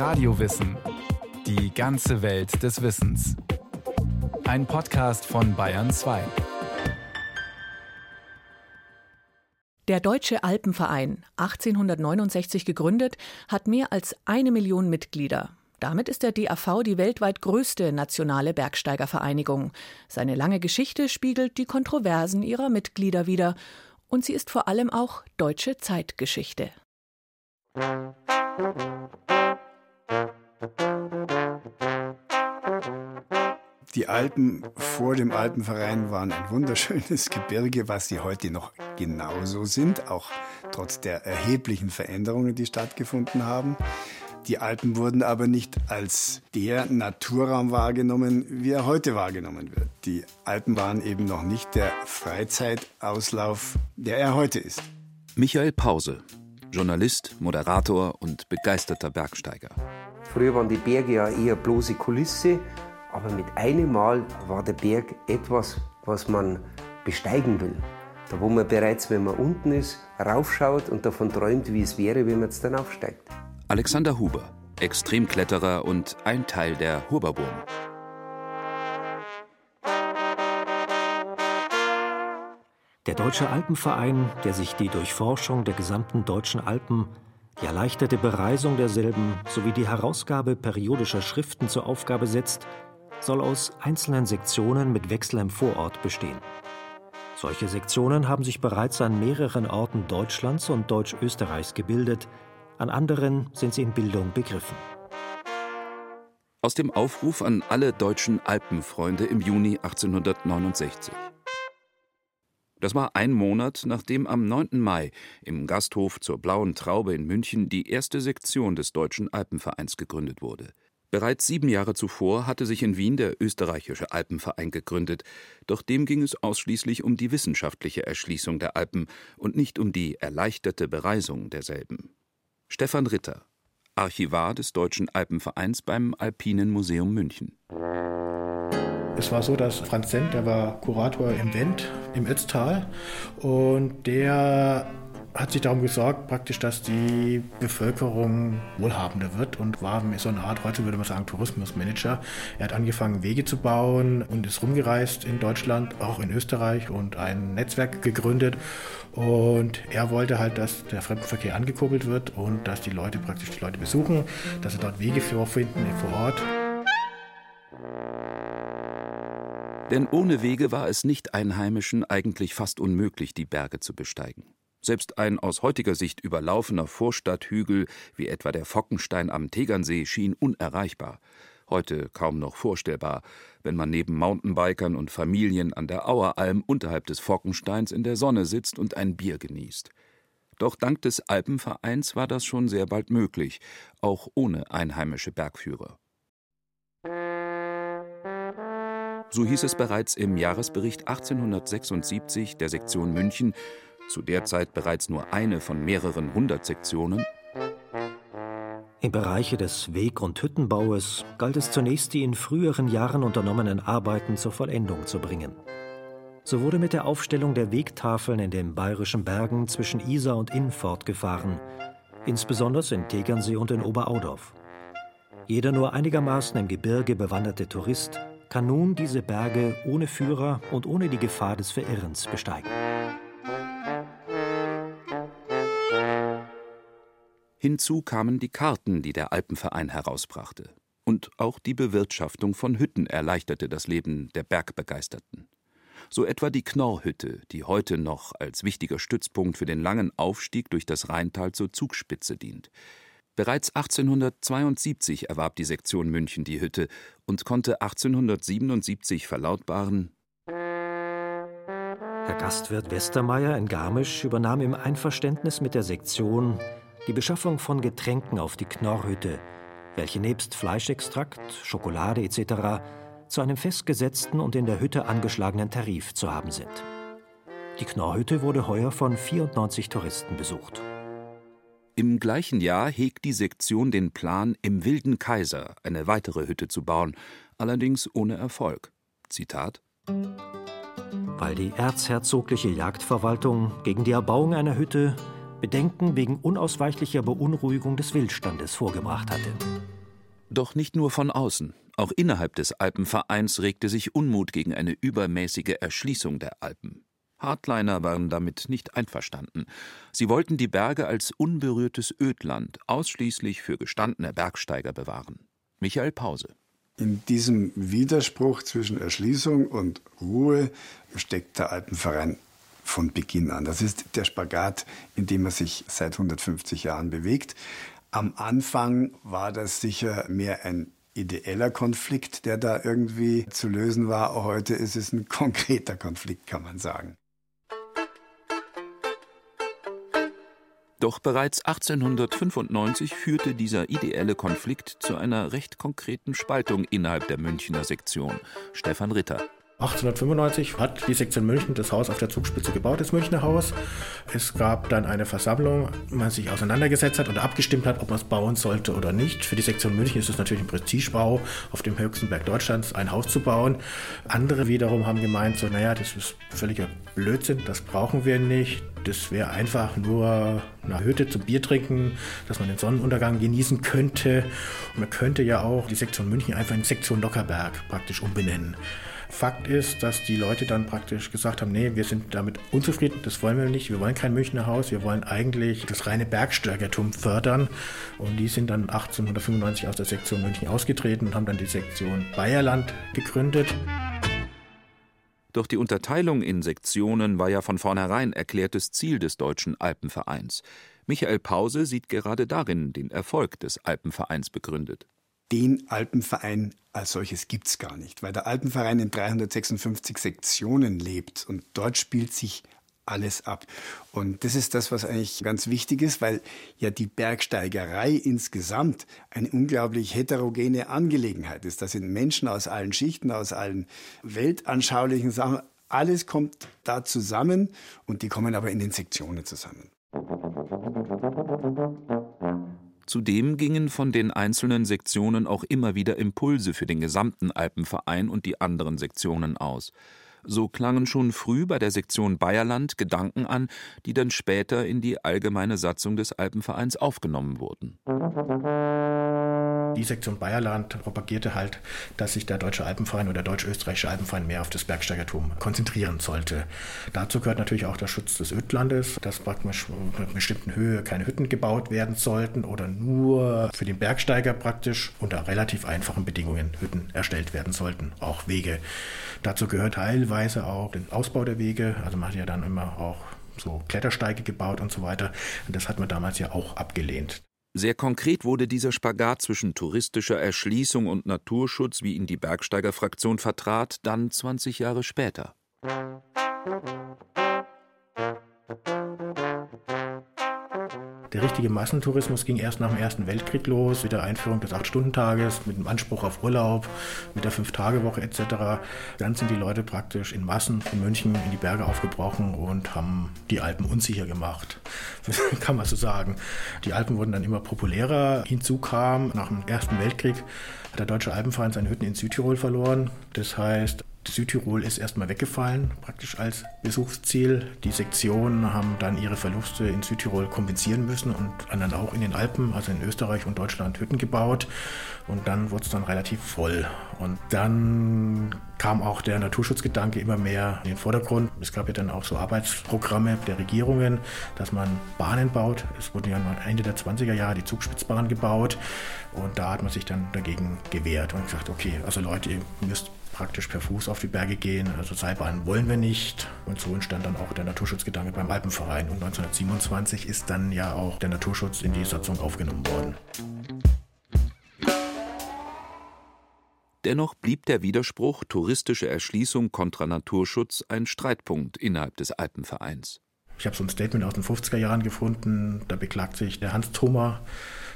Radiowissen. Die ganze Welt des Wissens. Ein Podcast von Bayern 2. Der Deutsche Alpenverein, 1869 gegründet, hat mehr als eine Million Mitglieder. Damit ist der DAV die weltweit größte nationale Bergsteigervereinigung. Seine lange Geschichte spiegelt die Kontroversen ihrer Mitglieder wider. Und sie ist vor allem auch deutsche Zeitgeschichte. Die Alpen vor dem Alpenverein waren ein wunderschönes Gebirge, was sie heute noch genauso sind, auch trotz der erheblichen Veränderungen, die stattgefunden haben. Die Alpen wurden aber nicht als der Naturraum wahrgenommen, wie er heute wahrgenommen wird. Die Alpen waren eben noch nicht der Freizeitauslauf, der er heute ist. Michael Pause, Journalist, Moderator und begeisterter Bergsteiger. Früher waren die Berge ja eher bloße Kulisse, aber mit einem Mal war der Berg etwas, was man besteigen will. Da wo man bereits, wenn man unten ist, raufschaut und davon träumt, wie es wäre, wenn man jetzt dann aufsteigt. Alexander Huber, Extremkletterer und ein Teil der Huberburm. Der Deutsche Alpenverein, der sich die Durchforschung der gesamten deutschen Alpen, die erleichterte Bereisung derselben sowie die Herausgabe periodischer Schriften zur Aufgabe setzt, soll aus einzelnen Sektionen mit Wechsel im Vorort bestehen. Solche Sektionen haben sich bereits an mehreren Orten Deutschlands und Deutsch-Österreichs gebildet, an anderen sind sie in Bildung begriffen. Aus dem Aufruf an alle deutschen Alpenfreunde im Juni 1869. Das war ein Monat, nachdem am 9. Mai im Gasthof zur Blauen Traube in München die erste Sektion des Deutschen Alpenvereins gegründet wurde. Bereits sieben Jahre zuvor hatte sich in Wien der Österreichische Alpenverein gegründet, doch dem ging es ausschließlich um die wissenschaftliche Erschließung der Alpen und nicht um die erleichterte Bereisung derselben. Stefan Ritter, Archivar des Deutschen Alpenvereins beim Alpinen Museum München. Es war so, dass Franz Sendt, der war Kurator im Wendt im Ötztal und der hat sich darum gesorgt, praktisch, dass die Bevölkerung wohlhabender wird und war so eine Art, heute würde man sagen, Tourismusmanager. Er hat angefangen, Wege zu bauen und ist rumgereist in Deutschland, auch in Österreich und ein Netzwerk gegründet. Und er wollte halt, dass der Fremdenverkehr angekurbelt wird und dass die Leute praktisch die Leute besuchen, dass sie dort Wege vorfinden vor Ort. Denn ohne Wege war es nicht Einheimischen eigentlich fast unmöglich, die Berge zu besteigen. Selbst ein aus heutiger Sicht überlaufener Vorstadthügel wie etwa der Fockenstein am Tegernsee schien unerreichbar. Heute kaum noch vorstellbar, wenn man neben Mountainbikern und Familien an der Aueralm unterhalb des Fockensteins in der Sonne sitzt und ein Bier genießt. Doch dank des Alpenvereins war das schon sehr bald möglich, auch ohne einheimische Bergführer. So hieß es bereits im Jahresbericht 1876 der Sektion München, zu der Zeit bereits nur eine von mehreren hundert Sektionen. Im Bereiche des Weg- und Hüttenbaues galt es zunächst, die in früheren Jahren unternommenen Arbeiten zur Vollendung zu bringen. So wurde mit der Aufstellung der Wegtafeln in den bayerischen Bergen zwischen Isar und Inn fortgefahren, insbesondere in Tegernsee und in Oberaudorf. Jeder nur einigermaßen im Gebirge bewanderte Tourist kann nun diese Berge ohne Führer und ohne die Gefahr des Verirrens besteigen. Hinzu kamen die Karten, die der Alpenverein herausbrachte. Und auch die Bewirtschaftung von Hütten erleichterte das Leben der Bergbegeisterten. So etwa die Knorrhütte, die heute noch als wichtiger Stützpunkt für den langen Aufstieg durch das Rheintal zur Zugspitze dient. Bereits 1872 erwarb die Sektion München die Hütte und konnte 1877 verlautbaren Herr Gastwirt Westermeier in Garmisch übernahm im Einverständnis mit der Sektion die Beschaffung von Getränken auf die Knorrhütte, welche nebst Fleischextrakt, Schokolade etc. zu einem festgesetzten und in der Hütte angeschlagenen Tarif zu haben sind. Die Knorrhütte wurde heuer von 94 Touristen besucht. Im gleichen Jahr hegt die Sektion den Plan, im Wilden Kaiser eine weitere Hütte zu bauen, allerdings ohne Erfolg. Zitat Weil die erzherzogliche Jagdverwaltung gegen die Erbauung einer Hütte Bedenken wegen unausweichlicher Beunruhigung des Wildstandes vorgebracht hatte. Doch nicht nur von außen. Auch innerhalb des Alpenvereins regte sich Unmut gegen eine übermäßige Erschließung der Alpen. Hardliner waren damit nicht einverstanden. Sie wollten die Berge als unberührtes Ödland ausschließlich für gestandene Bergsteiger bewahren. Michael Pause. In diesem Widerspruch zwischen Erschließung und Ruhe steckt der Alpenverein von Beginn an. Das ist der Spagat, in dem er sich seit 150 Jahren bewegt. Am Anfang war das sicher mehr ein ideeller Konflikt, der da irgendwie zu lösen war. Heute ist es ein konkreter Konflikt, kann man sagen. Doch bereits 1895 führte dieser ideelle Konflikt zu einer recht konkreten Spaltung innerhalb der Münchner Sektion. Stefan Ritter. 1895 hat die Sektion München das Haus auf der Zugspitze gebaut, das Münchner Haus. Es gab dann eine Versammlung, wo man sich auseinandergesetzt hat und abgestimmt hat, ob man es bauen sollte oder nicht. Für die Sektion München ist es natürlich ein Prestigebau, auf dem höchsten Berg Deutschlands ein Haus zu bauen. Andere wiederum haben gemeint, so, naja, das ist völliger Blödsinn, das brauchen wir nicht. Das wäre einfach nur eine Hütte zum Bier trinken, dass man den Sonnenuntergang genießen könnte. Und man könnte ja auch die Sektion München einfach in Sektion Lockerberg praktisch umbenennen. Fakt ist, dass die Leute dann praktisch gesagt haben, nee, wir sind damit unzufrieden, das wollen wir nicht, wir wollen kein Münchner Haus, wir wollen eigentlich das reine Bergsteigertum fördern. Und die sind dann 1895 aus der Sektion München ausgetreten und haben dann die Sektion Bayerland gegründet. Doch die Unterteilung in Sektionen war ja von vornherein erklärtes Ziel des Deutschen Alpenvereins. Michael Pause sieht gerade darin den Erfolg des Alpenvereins begründet den Alpenverein als solches gibt es gar nicht, weil der Alpenverein in 356 Sektionen lebt und dort spielt sich alles ab. Und das ist das, was eigentlich ganz wichtig ist, weil ja die Bergsteigerei insgesamt eine unglaublich heterogene Angelegenheit ist. Das sind Menschen aus allen Schichten, aus allen weltanschaulichen Sachen. Alles kommt da zusammen und die kommen aber in den Sektionen zusammen. Zudem gingen von den einzelnen Sektionen auch immer wieder Impulse für den gesamten Alpenverein und die anderen Sektionen aus. So klangen schon früh bei der Sektion Bayerland Gedanken an, die dann später in die allgemeine Satzung des Alpenvereins aufgenommen wurden. Die Sektion Bayerland propagierte halt, dass sich der Deutsche Alpenverein oder der Deutsch-Österreichische Alpenverein mehr auf das Bergsteigertum konzentrieren sollte. Dazu gehört natürlich auch der Schutz des Ödlandes, dass praktisch einer bestimmten Höhe keine Hütten gebaut werden sollten oder nur für den Bergsteiger praktisch unter relativ einfachen Bedingungen Hütten erstellt werden sollten, auch Wege. Dazu gehört teilweise auch den Ausbau der Wege, also man hat ja dann immer auch so Klettersteige gebaut und so weiter. Und das hat man damals ja auch abgelehnt. Sehr konkret wurde dieser Spagat zwischen touristischer Erschließung und Naturschutz, wie ihn die Bergsteigerfraktion vertrat, dann 20 Jahre später. Der richtige Massentourismus ging erst nach dem Ersten Weltkrieg los, mit der Einführung des Acht-Stunden-Tages, mit dem Anspruch auf Urlaub, mit der Fünf-Tage-Woche etc. Dann sind die Leute praktisch in Massen von München in die Berge aufgebrochen und haben die Alpen unsicher gemacht. Kann man so sagen. Die Alpen wurden dann immer populärer. Hinzu kam nach dem Ersten Weltkrieg hat der Deutsche Alpenverein seine Hütten in Südtirol verloren. Das heißt, Südtirol ist erstmal weggefallen, praktisch als Besuchsziel. Die Sektionen haben dann ihre Verluste in Südtirol kompensieren müssen und dann auch in den Alpen, also in Österreich und Deutschland, Hütten gebaut. Und dann wurde es dann relativ voll. Und dann kam auch der Naturschutzgedanke immer mehr in den Vordergrund. Es gab ja dann auch so Arbeitsprogramme der Regierungen, dass man Bahnen baut. Es wurde ja Ende der 20er Jahre die Zugspitzbahn gebaut. Und da hat man sich dann dagegen gewehrt und gesagt, okay, also Leute, ihr müsst praktisch per Fuß auf die Berge gehen. Also Seilbahnen wollen wir nicht. Und so entstand dann auch der Naturschutzgedanke beim Alpenverein. Und 1927 ist dann ja auch der Naturschutz in die Satzung aufgenommen worden. Dennoch blieb der Widerspruch touristische Erschließung kontra Naturschutz ein Streitpunkt innerhalb des Alpenvereins. Ich habe so ein Statement aus den 50er Jahren gefunden, da beklagt sich der Hans Thoma,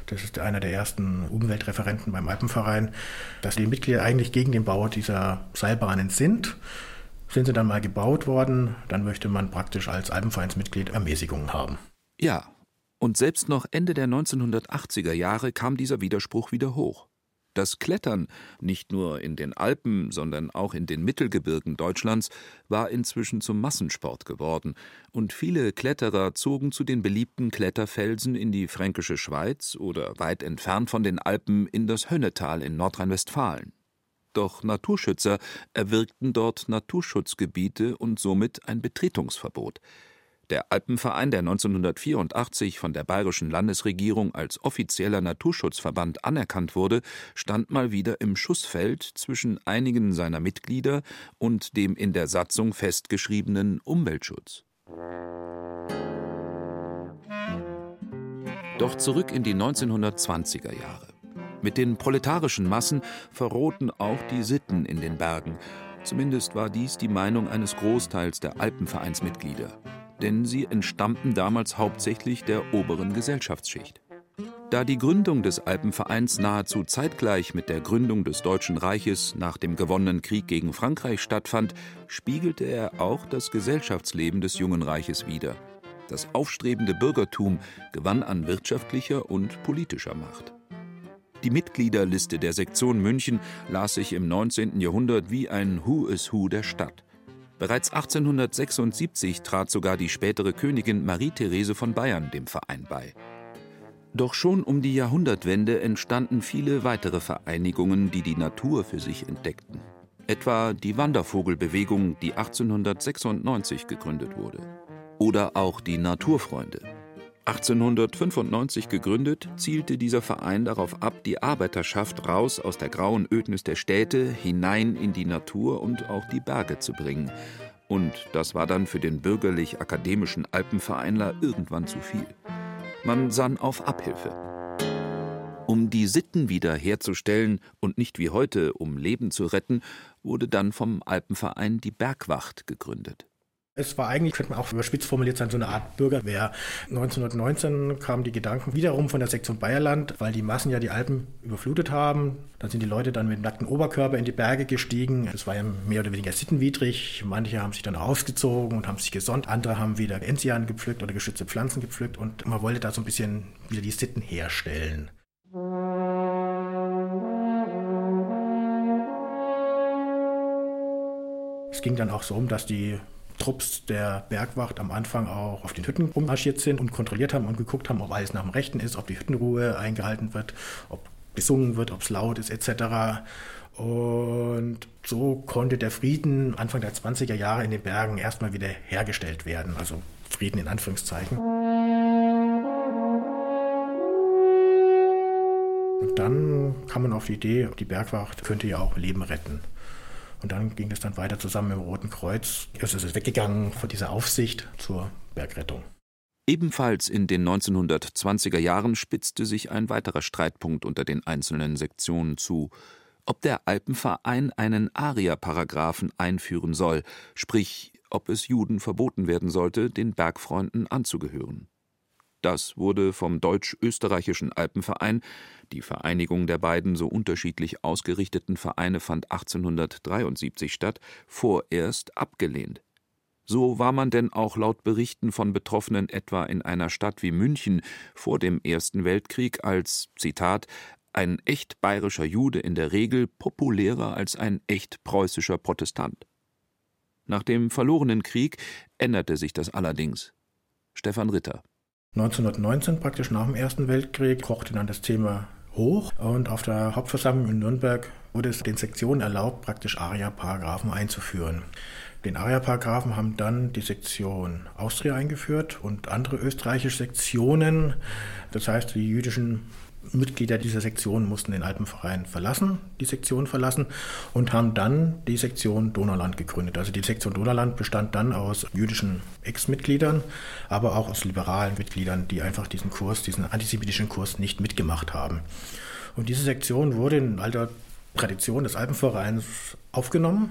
das ist einer der ersten Umweltreferenten beim Alpenverein, dass die Mitglieder eigentlich gegen den Bau dieser Seilbahnen sind. Sind sie dann mal gebaut worden, dann möchte man praktisch als Alpenvereinsmitglied Ermäßigungen haben. Ja, und selbst noch Ende der 1980er Jahre kam dieser Widerspruch wieder hoch. Das Klettern, nicht nur in den Alpen, sondern auch in den Mittelgebirgen Deutschlands, war inzwischen zum Massensport geworden, und viele Kletterer zogen zu den beliebten Kletterfelsen in die fränkische Schweiz oder weit entfernt von den Alpen in das Hönnetal in Nordrhein-Westfalen. Doch Naturschützer erwirkten dort Naturschutzgebiete und somit ein Betretungsverbot. Der Alpenverein, der 1984 von der bayerischen Landesregierung als offizieller Naturschutzverband anerkannt wurde, stand mal wieder im Schussfeld zwischen einigen seiner Mitglieder und dem in der Satzung festgeschriebenen Umweltschutz. Doch zurück in die 1920er Jahre. Mit den proletarischen Massen verrohten auch die Sitten in den Bergen. Zumindest war dies die Meinung eines Großteils der Alpenvereinsmitglieder denn sie entstammten damals hauptsächlich der oberen Gesellschaftsschicht. Da die Gründung des Alpenvereins nahezu zeitgleich mit der Gründung des Deutschen Reiches nach dem gewonnenen Krieg gegen Frankreich stattfand, spiegelte er auch das Gesellschaftsleben des jungen Reiches wider. Das aufstrebende Bürgertum gewann an wirtschaftlicher und politischer Macht. Die Mitgliederliste der Sektion München las sich im 19. Jahrhundert wie ein Who is Who der Stadt. Bereits 1876 trat sogar die spätere Königin Marie-Therese von Bayern dem Verein bei. Doch schon um die Jahrhundertwende entstanden viele weitere Vereinigungen, die die Natur für sich entdeckten. Etwa die Wandervogelbewegung, die 1896 gegründet wurde. Oder auch die Naturfreunde. 1895 gegründet, zielte dieser Verein darauf ab, die Arbeiterschaft raus aus der grauen Ödnis der Städte hinein in die Natur und auch die Berge zu bringen. Und das war dann für den bürgerlich-akademischen Alpenvereinler irgendwann zu viel. Man sann auf Abhilfe. Um die Sitten wieder herzustellen und nicht wie heute, um Leben zu retten, wurde dann vom Alpenverein die Bergwacht gegründet. Es war eigentlich, könnte man auch überspitzt formuliert sein, so eine Art Bürgerwehr. 1919 kamen die Gedanken wiederum von der Sektion Bayerland, weil die Massen ja die Alpen überflutet haben. Dann sind die Leute dann mit nacktem Oberkörper in die Berge gestiegen. Das war ja mehr oder weniger sittenwidrig. Manche haben sich dann ausgezogen und haben sich gesonnt. Andere haben wieder Enzian gepflückt oder geschützte Pflanzen gepflückt. Und man wollte da so ein bisschen wieder die Sitten herstellen. Es ging dann auch so um, dass die Trupps der Bergwacht am Anfang auch auf den Hütten rummarschiert sind und kontrolliert haben und geguckt haben, ob alles nach dem Rechten ist, ob die Hüttenruhe eingehalten wird, ob gesungen wird, ob es laut ist etc. Und so konnte der Frieden Anfang der 20er Jahre in den Bergen erstmal wieder hergestellt werden. Also Frieden in Anführungszeichen. Und dann kam man auf die Idee, die Bergwacht könnte ja auch Leben retten. Und dann ging es dann weiter zusammen mit dem Roten Kreuz. Es ist weggegangen von dieser Aufsicht zur Bergrettung. Ebenfalls in den 1920er Jahren spitzte sich ein weiterer Streitpunkt unter den einzelnen Sektionen zu, ob der Alpenverein einen Aria-Paragraphen einführen soll, sprich, ob es Juden verboten werden sollte, den Bergfreunden anzugehören. Das wurde vom Deutsch-Österreichischen Alpenverein, die Vereinigung der beiden so unterschiedlich ausgerichteten Vereine fand 1873 statt, vorerst abgelehnt. So war man denn auch laut Berichten von Betroffenen etwa in einer Stadt wie München vor dem Ersten Weltkrieg als Zitat ein echt bayerischer Jude in der Regel populärer als ein echt preußischer Protestant. Nach dem verlorenen Krieg änderte sich das allerdings. Stefan Ritter 1919, praktisch nach dem Ersten Weltkrieg, kochte dann das Thema hoch und auf der Hauptversammlung in Nürnberg wurde es den Sektionen erlaubt, praktisch ARIA-Paragraphen einzuführen. Den ARIA-Paragraphen haben dann die Sektion Austria eingeführt und andere österreichische Sektionen. Das heißt, die jüdischen Mitglieder dieser Sektion mussten den Alpenverein verlassen, die Sektion verlassen und haben dann die Sektion Donauland gegründet. Also die Sektion Donauland bestand dann aus jüdischen Ex-Mitgliedern, aber auch aus liberalen Mitgliedern, die einfach diesen Kurs, diesen antisemitischen Kurs nicht mitgemacht haben. Und diese Sektion wurde in alter Tradition des Alpenvereins aufgenommen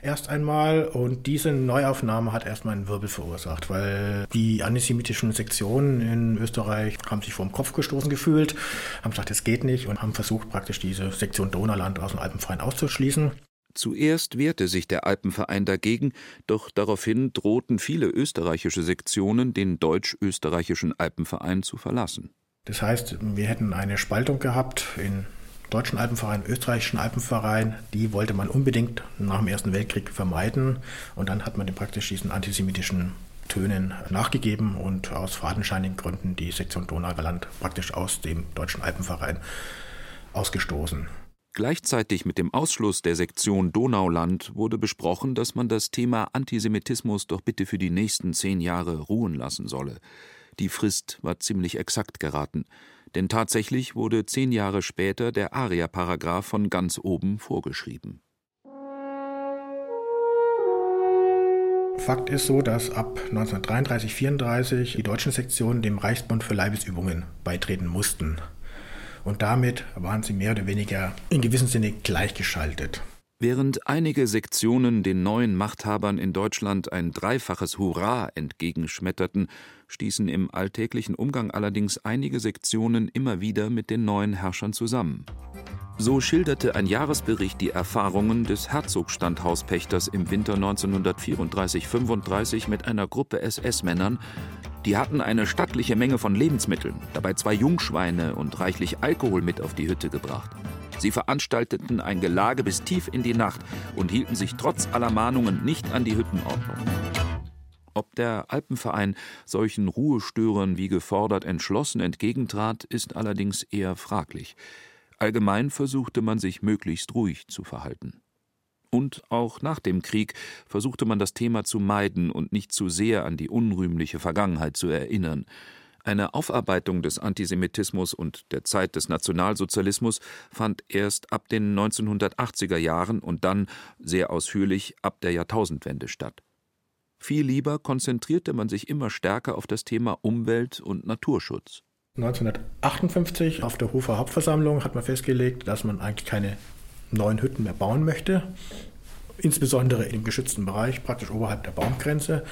erst einmal und diese Neuaufnahme hat erstmal einen Wirbel verursacht, weil die antisemitischen Sektionen in Österreich haben sich vor den Kopf gestoßen gefühlt, haben gesagt, es geht nicht und haben versucht praktisch diese Sektion Donauland aus dem Alpenverein auszuschließen. Zuerst wehrte sich der Alpenverein dagegen, doch daraufhin drohten viele österreichische Sektionen den deutsch-österreichischen Alpenverein zu verlassen. Das heißt, wir hätten eine Spaltung gehabt in Deutschen Alpenverein, Österreichischen Alpenverein, die wollte man unbedingt nach dem Ersten Weltkrieg vermeiden. Und dann hat man den praktisch diesen antisemitischen Tönen nachgegeben und aus fadenscheinigen Gründen die Sektion Donauland praktisch aus dem Deutschen Alpenverein ausgestoßen. Gleichzeitig mit dem Ausschluss der Sektion Donauland wurde besprochen, dass man das Thema Antisemitismus doch bitte für die nächsten zehn Jahre ruhen lassen solle. Die Frist war ziemlich exakt geraten, denn tatsächlich wurde zehn Jahre später der Aria-Paragraph von ganz oben vorgeschrieben. Fakt ist so, dass ab 1933, 34 die deutschen Sektionen dem Reichsbund für Leibesübungen beitreten mussten. Und damit waren sie mehr oder weniger in gewissem Sinne gleichgeschaltet. Während einige Sektionen den neuen Machthabern in Deutschland ein dreifaches Hurra entgegenschmetterten, stießen im alltäglichen Umgang allerdings einige Sektionen immer wieder mit den neuen Herrschern zusammen. So schilderte ein Jahresbericht die Erfahrungen des Herzogstandhauspächters im Winter 1934-35 mit einer Gruppe SS-Männern. Die hatten eine stattliche Menge von Lebensmitteln, dabei zwei Jungschweine und reichlich Alkohol mit auf die Hütte gebracht. Sie veranstalteten ein Gelage bis tief in die Nacht und hielten sich trotz aller Mahnungen nicht an die Hüttenordnung. Ob der Alpenverein solchen Ruhestörern wie gefordert entschlossen entgegentrat, ist allerdings eher fraglich. Allgemein versuchte man sich möglichst ruhig zu verhalten. Und auch nach dem Krieg versuchte man das Thema zu meiden und nicht zu sehr an die unrühmliche Vergangenheit zu erinnern. Eine Aufarbeitung des Antisemitismus und der Zeit des Nationalsozialismus fand erst ab den 1980er Jahren und dann sehr ausführlich ab der Jahrtausendwende statt. Viel lieber konzentrierte man sich immer stärker auf das Thema Umwelt und Naturschutz. 1958 auf der Hofer Hauptversammlung hat man festgelegt, dass man eigentlich keine neuen Hütten mehr bauen möchte, insbesondere im geschützten Bereich, praktisch oberhalb der Baumgrenze.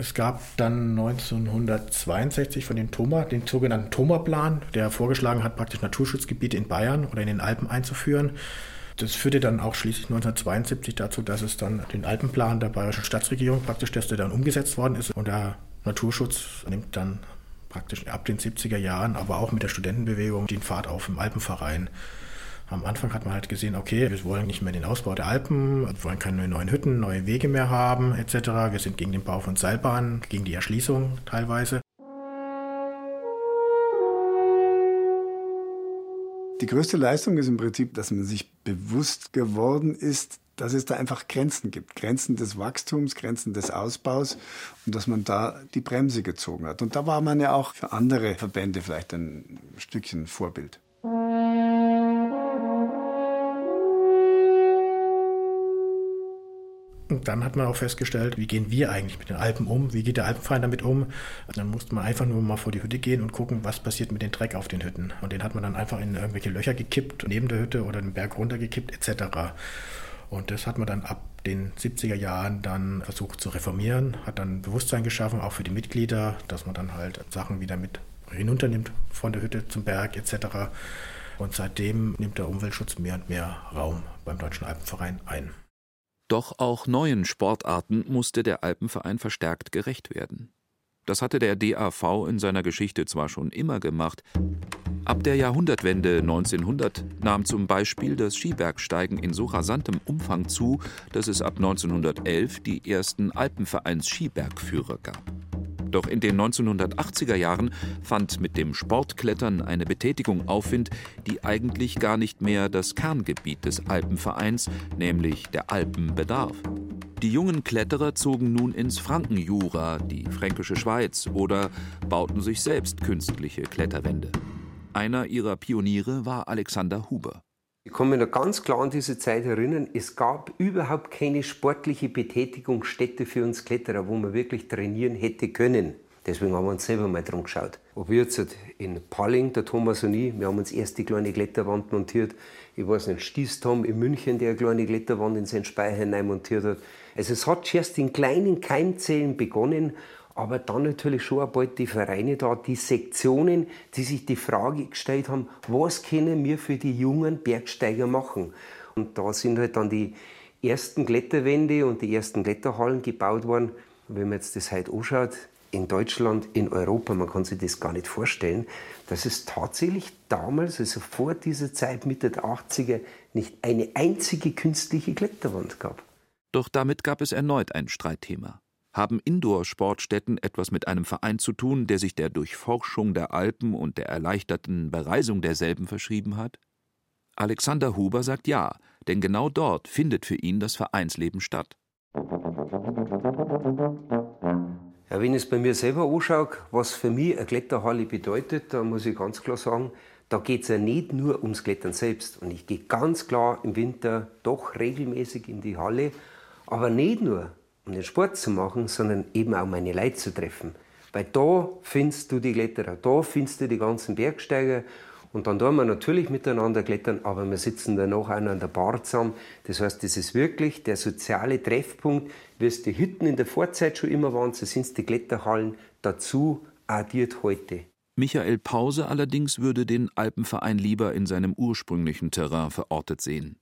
Es gab dann 1962 von den Thoma den sogenannten Thoma-Plan, der vorgeschlagen hat, praktisch Naturschutzgebiete in Bayern oder in den Alpen einzuführen. Das führte dann auch schließlich 1972 dazu, dass es dann den Alpenplan der bayerischen Staatsregierung praktisch, dass der dann umgesetzt worden ist und der Naturschutz nimmt dann praktisch ab den 70er Jahren, aber auch mit der Studentenbewegung den Pfad auf im Alpenverein. Am Anfang hat man halt gesehen, okay, wir wollen nicht mehr den Ausbau der Alpen, wir wollen keine neuen Hütten, neue Wege mehr haben, etc. Wir sind gegen den Bau von Seilbahnen, gegen die Erschließung teilweise. Die größte Leistung ist im Prinzip, dass man sich bewusst geworden ist, dass es da einfach Grenzen gibt. Grenzen des Wachstums, Grenzen des Ausbaus und dass man da die Bremse gezogen hat. Und da war man ja auch für andere Verbände vielleicht ein Stückchen Vorbild. Und dann hat man auch festgestellt, wie gehen wir eigentlich mit den Alpen um? Wie geht der Alpenverein damit um? Dann musste man einfach nur mal vor die Hütte gehen und gucken, was passiert mit dem Dreck auf den Hütten. Und den hat man dann einfach in irgendwelche Löcher gekippt, neben der Hütte oder den Berg runtergekippt etc. Und das hat man dann ab den 70er Jahren dann versucht zu reformieren, hat dann Bewusstsein geschaffen, auch für die Mitglieder, dass man dann halt Sachen wieder mit hinunternimmt von der Hütte zum Berg etc. Und seitdem nimmt der Umweltschutz mehr und mehr Raum beim Deutschen Alpenverein ein. Doch auch neuen Sportarten musste der Alpenverein verstärkt gerecht werden. Das hatte der DAV in seiner Geschichte zwar schon immer gemacht. Ab der Jahrhundertwende 1900 nahm zum Beispiel das Skibergsteigen in so rasantem Umfang zu, dass es ab 1911 die ersten Alpenvereins-Skibergführer gab. Doch in den 1980er Jahren fand mit dem Sportklettern eine Betätigung Aufwind, die eigentlich gar nicht mehr das Kerngebiet des Alpenvereins, nämlich der Alpen, bedarf. Die jungen Kletterer zogen nun ins Frankenjura, die fränkische Schweiz, oder bauten sich selbst künstliche Kletterwände. Einer ihrer Pioniere war Alexander Huber. Ich kann mich noch ganz klar an diese Zeit erinnern, es gab überhaupt keine sportliche Betätigungsstätte für uns Kletterer, wo man wirklich trainieren hätte können. Deswegen haben wir uns selber mal dran geschaut. Ob wir jetzt in Palling, der Thomas und ich, wir haben uns erst die kleine Kletterwand montiert. Ich weiß nicht, Stieß Tom in München, der eine kleine Kletterwand in seinen Speicher montiert hat. Also es hat erst in kleinen Keimzellen begonnen aber dann natürlich schon bald die Vereine da, die Sektionen, die sich die Frage gestellt haben, was können wir für die jungen Bergsteiger machen? Und da sind halt dann die ersten Kletterwände und die ersten Kletterhallen gebaut worden. Wenn man jetzt das heute anschaut, in Deutschland, in Europa, man kann sich das gar nicht vorstellen, dass es tatsächlich damals, also vor dieser Zeit, Mitte der 80er, nicht eine einzige künstliche Kletterwand gab. Doch damit gab es erneut ein Streitthema. Haben Indoor-Sportstätten etwas mit einem Verein zu tun, der sich der Durchforschung der Alpen und der erleichterten Bereisung derselben verschrieben hat? Alexander Huber sagt ja, denn genau dort findet für ihn das Vereinsleben statt. Ja, wenn ich es bei mir selber anschaue, was für mich eine Kletterhalle bedeutet, dann muss ich ganz klar sagen, da geht es ja nicht nur ums Klettern selbst. Und ich gehe ganz klar im Winter doch regelmäßig in die Halle, aber nicht nur, um den Sport zu machen, sondern eben auch meine Leute zu treffen. Weil da findest du die Kletterer, da findest du die ganzen Bergsteiger und dann tun wir natürlich miteinander klettern, aber wir sitzen danach auch noch an der Bar zusammen. Das heißt, das ist wirklich der soziale Treffpunkt, wie es die Hütten in der Vorzeit schon immer waren, so sind es die Kletterhallen dazu addiert heute. Michael Pause allerdings würde den Alpenverein lieber in seinem ursprünglichen Terrain verortet sehen.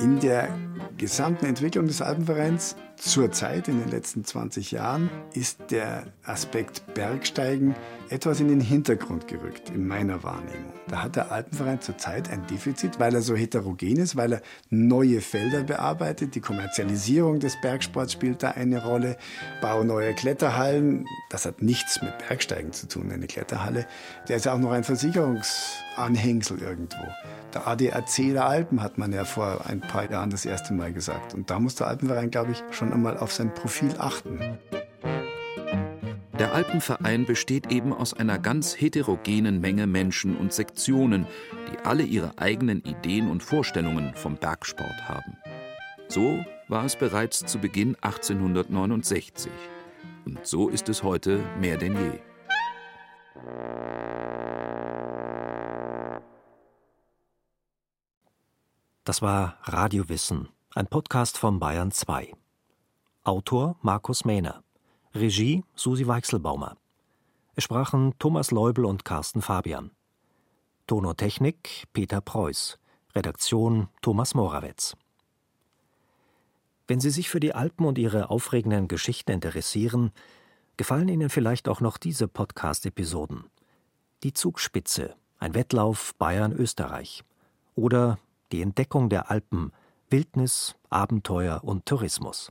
In der gesamten Entwicklung des Alpenvereins zurzeit in den letzten 20 Jahren ist der Aspekt Bergsteigen etwas in den Hintergrund gerückt, in meiner Wahrnehmung. Da hat der Alpenverein zurzeit ein Defizit, weil er so heterogen ist, weil er neue Felder bearbeitet. Die Kommerzialisierung des Bergsports spielt da eine Rolle. Bau neue Kletterhallen. Das hat nichts mit Bergsteigen zu tun, eine Kletterhalle. Der ist auch noch ein Versicherungsanhängsel irgendwo. Der ADAC der Alpen hat man ja vor ein paar Jahren das erste Mal gesagt. Und da muss der Alpenverein, glaube ich, schon einmal auf sein Profil achten. Der Alpenverein besteht eben aus einer ganz heterogenen Menge Menschen und Sektionen, die alle ihre eigenen Ideen und Vorstellungen vom Bergsport haben. So war es bereits zu Beginn 1869. Und so ist es heute mehr denn je. Das war Radiowissen, ein Podcast von Bayern 2. Autor Markus Mähner. Regie Susi Weichselbaumer. Es sprachen Thomas Leubel und Carsten Fabian. Tonotechnik Peter Preuß. Redaktion Thomas Morawetz. Wenn Sie sich für die Alpen und ihre aufregenden Geschichten interessieren, gefallen Ihnen vielleicht auch noch diese Podcast-Episoden. Die Zugspitze, ein Wettlauf Bayern-Österreich. Oder die Entdeckung der Alpen, Wildnis, Abenteuer und Tourismus.